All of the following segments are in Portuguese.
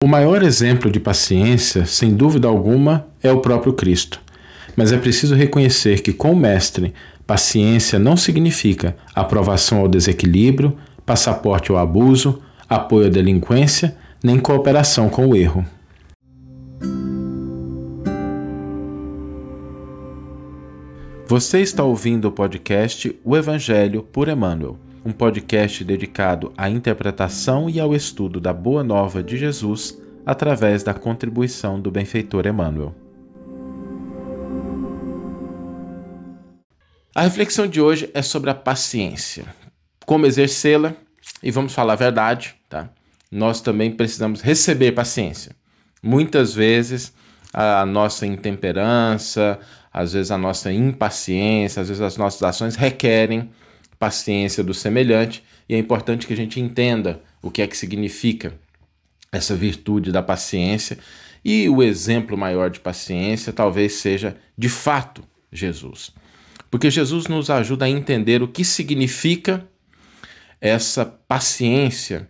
O maior exemplo de paciência, sem dúvida alguma, é o próprio Cristo. Mas é preciso reconhecer que, com o Mestre, paciência não significa aprovação ao desequilíbrio, passaporte ao abuso, apoio à delinquência, nem cooperação com o erro. Você está ouvindo o podcast O Evangelho por Emmanuel um podcast dedicado à interpretação e ao estudo da Boa Nova de Jesus através da contribuição do benfeitor Emmanuel. A reflexão de hoje é sobre a paciência, como exercê-la e vamos falar a verdade, tá? Nós também precisamos receber paciência. Muitas vezes a nossa intemperança, às vezes a nossa impaciência, às vezes as nossas ações requerem paciência do semelhante, e é importante que a gente entenda o que é que significa essa virtude da paciência. E o exemplo maior de paciência talvez seja, de fato, Jesus. Porque Jesus nos ajuda a entender o que significa essa paciência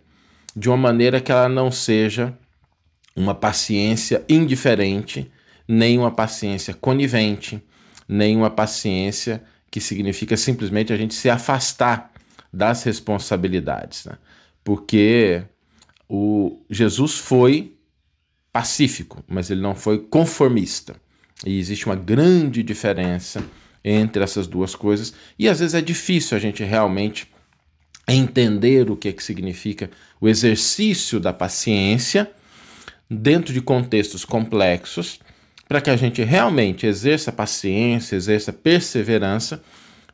de uma maneira que ela não seja uma paciência indiferente, nem uma paciência conivente, nem uma paciência que significa simplesmente a gente se afastar das responsabilidades, né? porque o Jesus foi pacífico, mas ele não foi conformista. E existe uma grande diferença entre essas duas coisas, e às vezes é difícil a gente realmente entender o que, é que significa o exercício da paciência dentro de contextos complexos para que a gente realmente exerça paciência, exerça perseverança,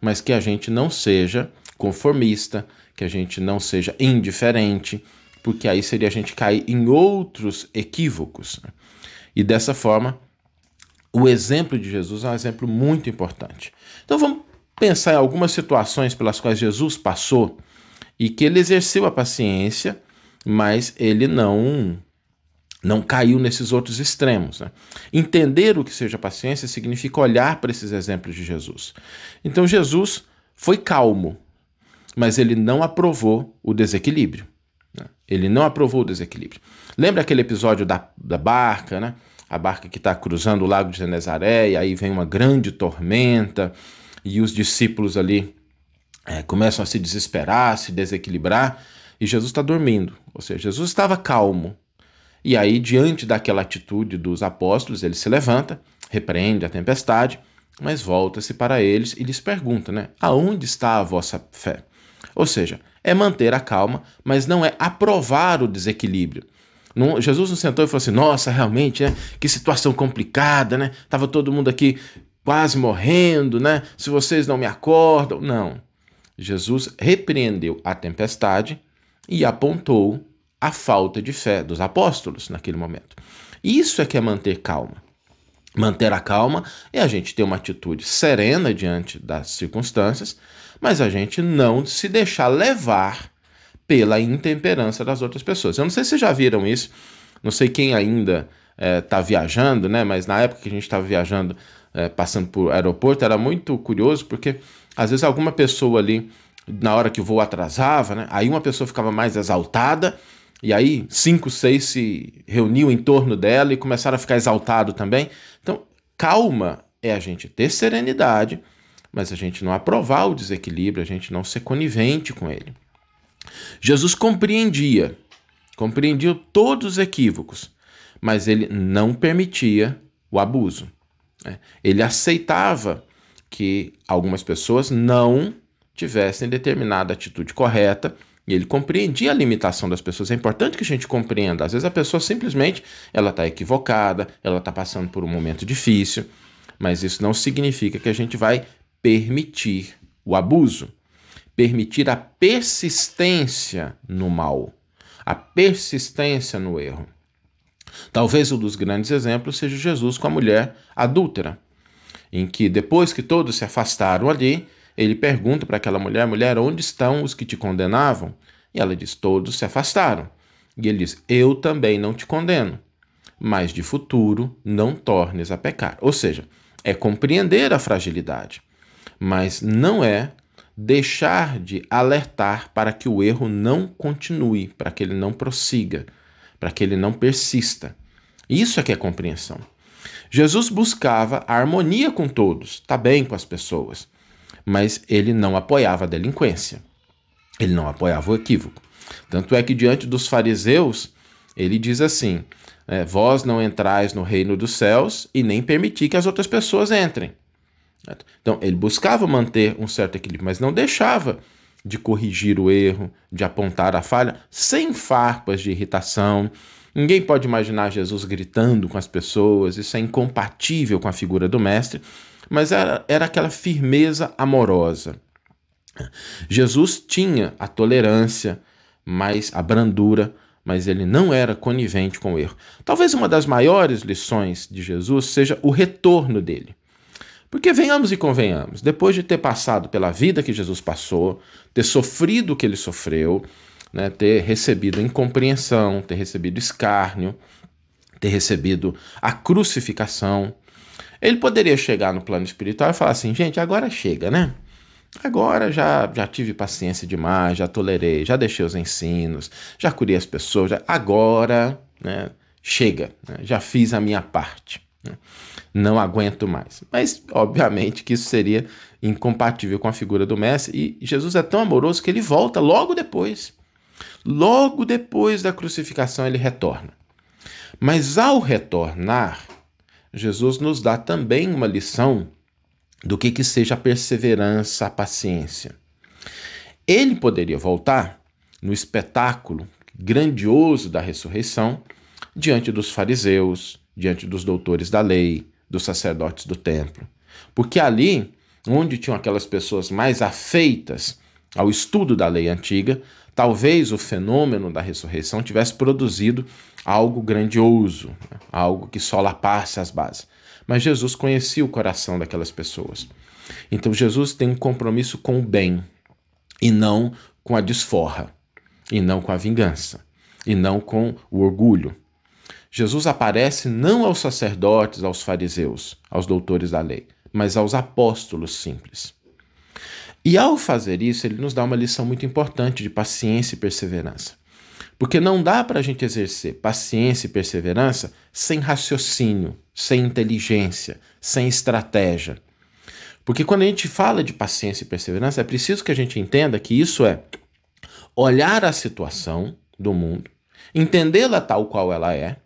mas que a gente não seja conformista, que a gente não seja indiferente, porque aí seria a gente cair em outros equívocos. E dessa forma, o exemplo de Jesus é um exemplo muito importante. Então vamos pensar em algumas situações pelas quais Jesus passou e que ele exerceu a paciência, mas ele não não caiu nesses outros extremos. Né? Entender o que seja paciência significa olhar para esses exemplos de Jesus. Então, Jesus foi calmo, mas ele não aprovou o desequilíbrio. Né? Ele não aprovou o desequilíbrio. Lembra aquele episódio da, da barca, né? A barca que está cruzando o lago de Genezaré, e aí vem uma grande tormenta, e os discípulos ali é, começam a se desesperar, a se desequilibrar, e Jesus está dormindo. Ou seja, Jesus estava calmo, e aí, diante daquela atitude dos apóstolos, ele se levanta, repreende a tempestade, mas volta-se para eles e lhes pergunta, né? Aonde está a vossa fé? Ou seja, é manter a calma, mas não é aprovar o desequilíbrio. Não, Jesus não sentou e falou assim: Nossa, realmente, né? Que situação complicada, né? Tava todo mundo aqui quase morrendo, né? Se vocês não me acordam. Não. Jesus repreendeu a tempestade e apontou a falta de fé dos apóstolos naquele momento. Isso é que é manter calma. Manter a calma é a gente ter uma atitude serena diante das circunstâncias, mas a gente não se deixar levar pela intemperança das outras pessoas. Eu não sei se vocês já viram isso, não sei quem ainda está é, viajando, né? Mas na época que a gente estava viajando, é, passando por aeroporto, era muito curioso porque às vezes alguma pessoa ali, na hora que o voo atrasava, né? Aí uma pessoa ficava mais exaltada e aí, cinco, seis se reuniu em torno dela e começaram a ficar exaltado também. Então, calma é a gente ter serenidade, mas a gente não aprovar o desequilíbrio, a gente não ser conivente com ele. Jesus compreendia, compreendia todos os equívocos, mas ele não permitia o abuso. Né? Ele aceitava que algumas pessoas não tivessem determinada atitude correta e ele compreendia a limitação das pessoas. É importante que a gente compreenda. Às vezes a pessoa simplesmente ela está equivocada, ela está passando por um momento difícil, mas isso não significa que a gente vai permitir o abuso, permitir a persistência no mal, a persistência no erro. Talvez um dos grandes exemplos seja Jesus com a mulher adúltera, em que depois que todos se afastaram ali, ele pergunta para aquela mulher: mulher, onde estão os que te condenavam? E ela diz: todos se afastaram. E ele diz: eu também não te condeno, mas de futuro não tornes a pecar. Ou seja, é compreender a fragilidade, mas não é deixar de alertar para que o erro não continue, para que ele não prossiga, para que ele não persista. Isso é que é compreensão. Jesus buscava a harmonia com todos, está bem com as pessoas, mas ele não apoiava a delinquência. Ele não apoiava o equívoco. Tanto é que diante dos fariseus, ele diz assim: é, Vós não entrais no reino dos céus e nem permitir que as outras pessoas entrem. Então, ele buscava manter um certo equilíbrio, mas não deixava de corrigir o erro, de apontar a falha, sem farpas de irritação. Ninguém pode imaginar Jesus gritando com as pessoas, isso é incompatível com a figura do Mestre, mas era, era aquela firmeza amorosa. Jesus tinha a tolerância, mas a brandura, mas ele não era conivente com o erro. Talvez uma das maiores lições de Jesus seja o retorno dele. Porque venhamos e convenhamos, depois de ter passado pela vida que Jesus passou, ter sofrido o que ele sofreu, né, ter recebido incompreensão, ter recebido escárnio, ter recebido a crucificação, ele poderia chegar no plano espiritual e falar assim: gente, agora chega, né? Agora já, já tive paciência demais, já tolerei, já deixei os ensinos, já curei as pessoas, já, agora né, chega, né, já fiz a minha parte. Né, não aguento mais. Mas, obviamente, que isso seria incompatível com a figura do Mestre, e Jesus é tão amoroso que ele volta logo depois. Logo depois da crucificação, ele retorna. Mas ao retornar, Jesus nos dá também uma lição do que, que seja a perseverança, a paciência. Ele poderia voltar no espetáculo grandioso da ressurreição diante dos fariseus, diante dos doutores da lei, dos sacerdotes do templo. Porque ali, onde tinham aquelas pessoas mais afeitas ao estudo da lei antiga, talvez o fenômeno da ressurreição tivesse produzido algo grandioso, algo que só lapasse as bases. Mas Jesus conhecia o coração daquelas pessoas. Então Jesus tem um compromisso com o bem e não com a desforra, e não com a vingança, e não com o orgulho. Jesus aparece não aos sacerdotes, aos fariseus, aos doutores da lei, mas aos apóstolos simples. E ao fazer isso, ele nos dá uma lição muito importante de paciência e perseverança. Porque não dá para a gente exercer paciência e perseverança sem raciocínio, sem inteligência, sem estratégia. Porque quando a gente fala de paciência e perseverança, é preciso que a gente entenda que isso é olhar a situação do mundo, entendê-la tal qual ela é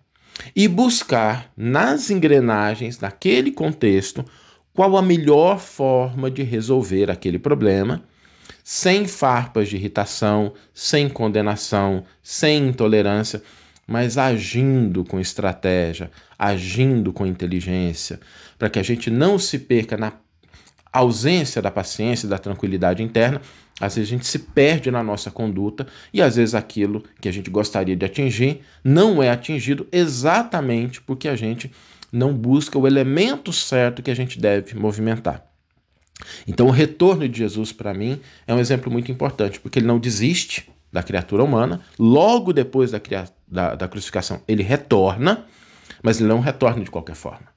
e buscar nas engrenagens, naquele contexto, qual a melhor forma de resolver aquele problema, sem farpas de irritação, sem condenação, sem intolerância, mas agindo com estratégia, agindo com inteligência, para que a gente não se perca na ausência da paciência e da tranquilidade interna. Às vezes a gente se perde na nossa conduta e às vezes aquilo que a gente gostaria de atingir não é atingido exatamente porque a gente não busca o elemento certo que a gente deve movimentar. Então, o retorno de Jesus, para mim, é um exemplo muito importante, porque ele não desiste da criatura humana, logo depois da, da, da crucificação, ele retorna, mas ele não retorna de qualquer forma.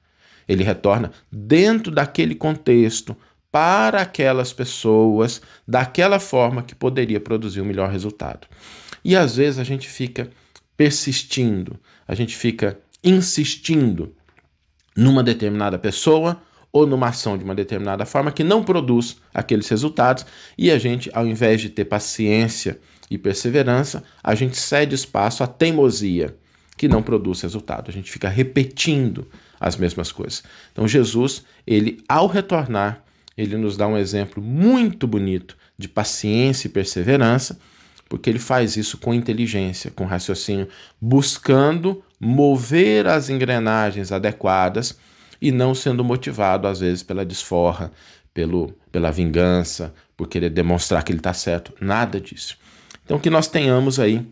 Ele retorna dentro daquele contexto, para aquelas pessoas, daquela forma que poderia produzir o um melhor resultado. E às vezes a gente fica persistindo, a gente fica insistindo numa determinada pessoa ou numa ação de uma determinada forma que não produz aqueles resultados e a gente, ao invés de ter paciência e perseverança, a gente cede espaço à teimosia que não produz resultado. A gente fica repetindo as mesmas coisas. Então Jesus, ele ao retornar, ele nos dá um exemplo muito bonito de paciência e perseverança, porque ele faz isso com inteligência, com raciocínio, buscando mover as engrenagens adequadas e não sendo motivado, às vezes, pela desforra, pelo, pela vingança, por querer demonstrar que ele está certo. Nada disso. Então, que nós tenhamos aí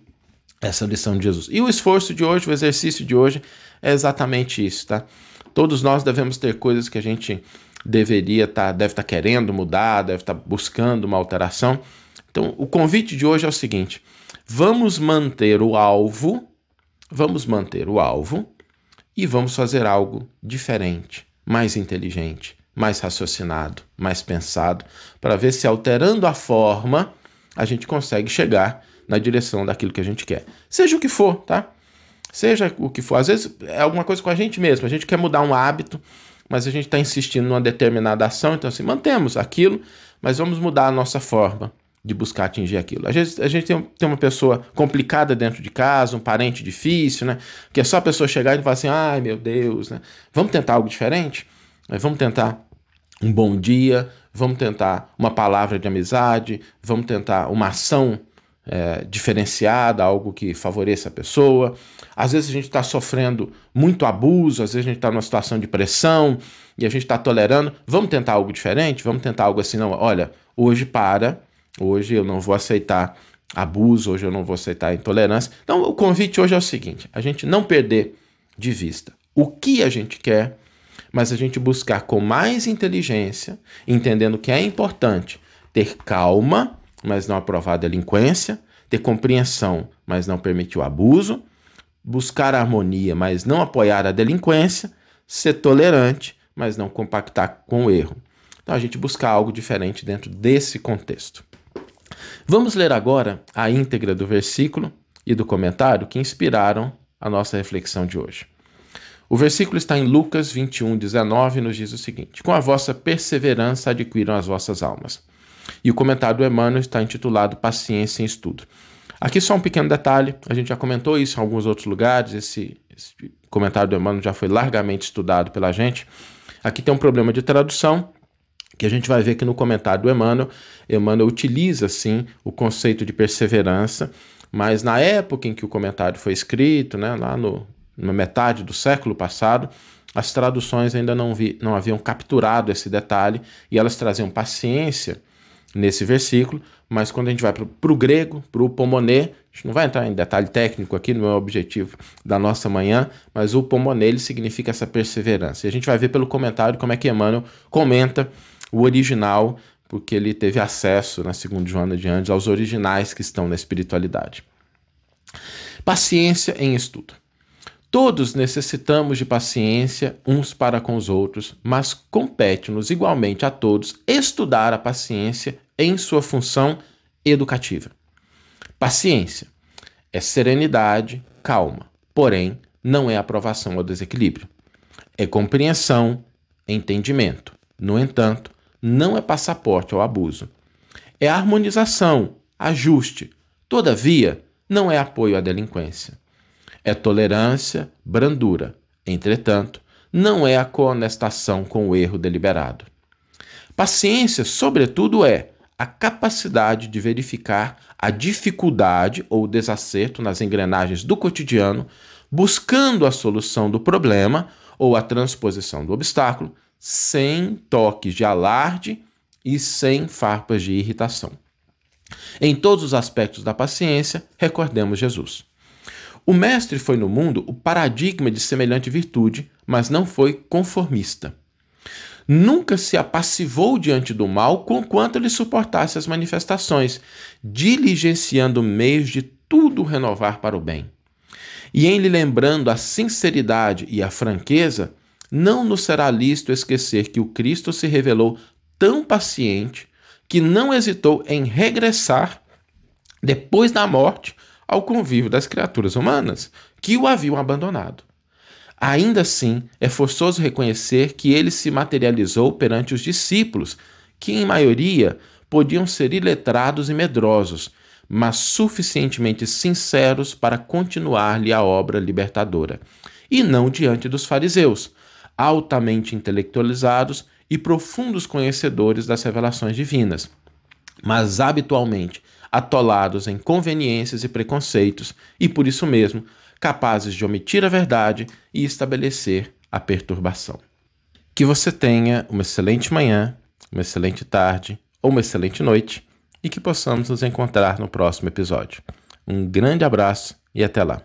essa lição de Jesus. E o esforço de hoje, o exercício de hoje, é exatamente isso, tá? Todos nós devemos ter coisas que a gente deveria estar, tá, deve estar tá querendo mudar, deve estar tá buscando uma alteração. Então, o convite de hoje é o seguinte: vamos manter o alvo vamos manter o alvo e vamos fazer algo diferente, mais inteligente, mais raciocinado, mais pensado, para ver se alterando a forma a gente consegue chegar na direção daquilo que a gente quer. Seja o que for, tá? Seja o que for. Às vezes é alguma coisa com a gente mesmo. A gente quer mudar um hábito, mas a gente está insistindo numa determinada ação. Então, assim, mantemos aquilo, mas vamos mudar a nossa forma de buscar atingir aquilo. Às vezes a gente tem, tem uma pessoa complicada dentro de casa, um parente difícil, né? Que é só a pessoa chegar e falar assim: ai meu Deus, né? Vamos tentar algo diferente? Vamos tentar um bom dia, vamos tentar uma palavra de amizade, vamos tentar uma ação é, diferenciada, algo que favoreça a pessoa. Às vezes a gente está sofrendo muito abuso, às vezes a gente está numa situação de pressão e a gente está tolerando. Vamos tentar algo diferente? Vamos tentar algo assim, não? Olha, hoje para Hoje eu não vou aceitar abuso, hoje eu não vou aceitar intolerância. Então, o convite hoje é o seguinte: a gente não perder de vista o que a gente quer, mas a gente buscar com mais inteligência, entendendo que é importante ter calma, mas não aprovar a delinquência, ter compreensão, mas não permitir o abuso, buscar a harmonia, mas não apoiar a delinquência, ser tolerante, mas não compactar com o erro. Então, a gente buscar algo diferente dentro desse contexto. Vamos ler agora a íntegra do versículo e do comentário que inspiraram a nossa reflexão de hoje. O versículo está em Lucas 21, 19 e nos diz o seguinte: Com a vossa perseverança adquiram as vossas almas. E o comentário do Emmanuel está intitulado Paciência em Estudo. Aqui só um pequeno detalhe, a gente já comentou isso em alguns outros lugares, esse, esse comentário do Emmanuel já foi largamente estudado pela gente. Aqui tem um problema de tradução, que a gente vai ver que no comentário do Emmanuel, Emmanuel utiliza sim o conceito de perseverança, mas na época em que o comentário foi escrito, né, lá no, na metade do século passado, as traduções ainda não, vi, não haviam capturado esse detalhe e elas traziam paciência nesse versículo, mas quando a gente vai para o grego, para o pomonê, a gente não vai entrar em detalhe técnico aqui, não é o objetivo da nossa manhã, mas o pomonê ele significa essa perseverança. E a gente vai ver pelo comentário como é que Emmanuel comenta o original, porque ele teve acesso, na segunda Joana de Andes, aos originais que estão na espiritualidade. Paciência em estudo. Todos necessitamos de paciência uns para com os outros, mas compete-nos igualmente a todos estudar a paciência em sua função educativa. Paciência é serenidade, calma, porém não é aprovação ao desequilíbrio. É compreensão, entendimento. No entanto, não é passaporte ao abuso. É harmonização, ajuste. Todavia, não é apoio à delinquência. É tolerância, brandura. Entretanto, não é a coonestação com o erro deliberado. Paciência, sobretudo, é a capacidade de verificar a dificuldade ou desacerto nas engrenagens do cotidiano, buscando a solução do problema ou a transposição do obstáculo, sem toques de alarde e sem farpas de irritação. Em todos os aspectos da paciência, recordemos Jesus. O Mestre foi no mundo o paradigma de semelhante virtude, mas não foi conformista. Nunca se apassivou diante do mal, conquanto ele suportasse as manifestações, diligenciando meios de tudo renovar para o bem. E em lhe lembrando a sinceridade e a franqueza, não nos será lícito esquecer que o Cristo se revelou tão paciente que não hesitou em regressar depois da morte ao convívio das criaturas humanas que o haviam abandonado. Ainda assim, é forçoso reconhecer que ele se materializou perante os discípulos, que em maioria podiam ser iletrados e medrosos, mas suficientemente sinceros para continuar-lhe a obra libertadora, e não diante dos fariseus, altamente intelectualizados e profundos conhecedores das revelações divinas, mas habitualmente atolados em conveniências e preconceitos e, por isso mesmo, capazes de omitir a verdade e estabelecer a perturbação. Que você tenha uma excelente manhã, uma excelente tarde ou uma excelente noite e que possamos nos encontrar no próximo episódio. Um grande abraço e até lá!